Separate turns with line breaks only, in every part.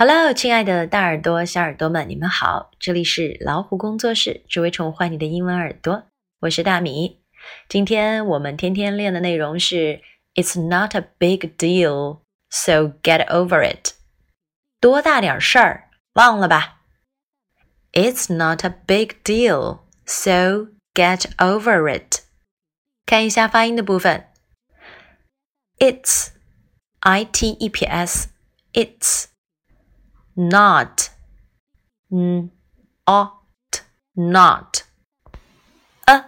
Hello，亲爱的大耳朵、小耳朵们，你们好！这里是老虎工作室，只为宠坏你的英文耳朵。我是大米。今天我们天天练的内容是 "It's not a big deal, so get over it." 多大点事儿，忘了吧。It's not a big deal, so get over it. 看一下发音的部分，It's, I T E P S, It's. not, n, ought, not. a,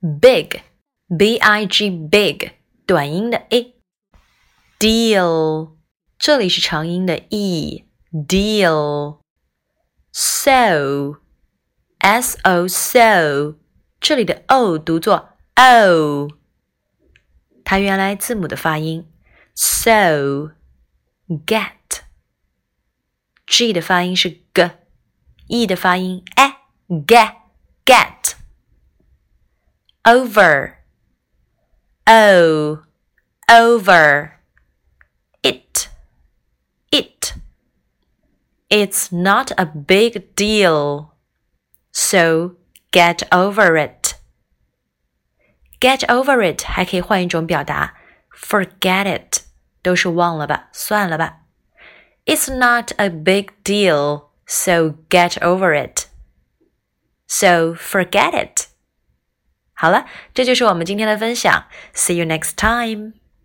big, b i g, big，短音的 a。deal，这里是长音的 e，deal。so, s o, so，这里的 o 读作 o，它原来字母的发音。so, get。 G 的发音是 g，E 的发音 e，get get over o over it it it's not a big deal so get over it get over it 还可以换一种表达 forget it 都是忘了吧算了吧 it's not a big deal, so get over it. So forget it. 好了，这就是我们今天的分享。See you next time.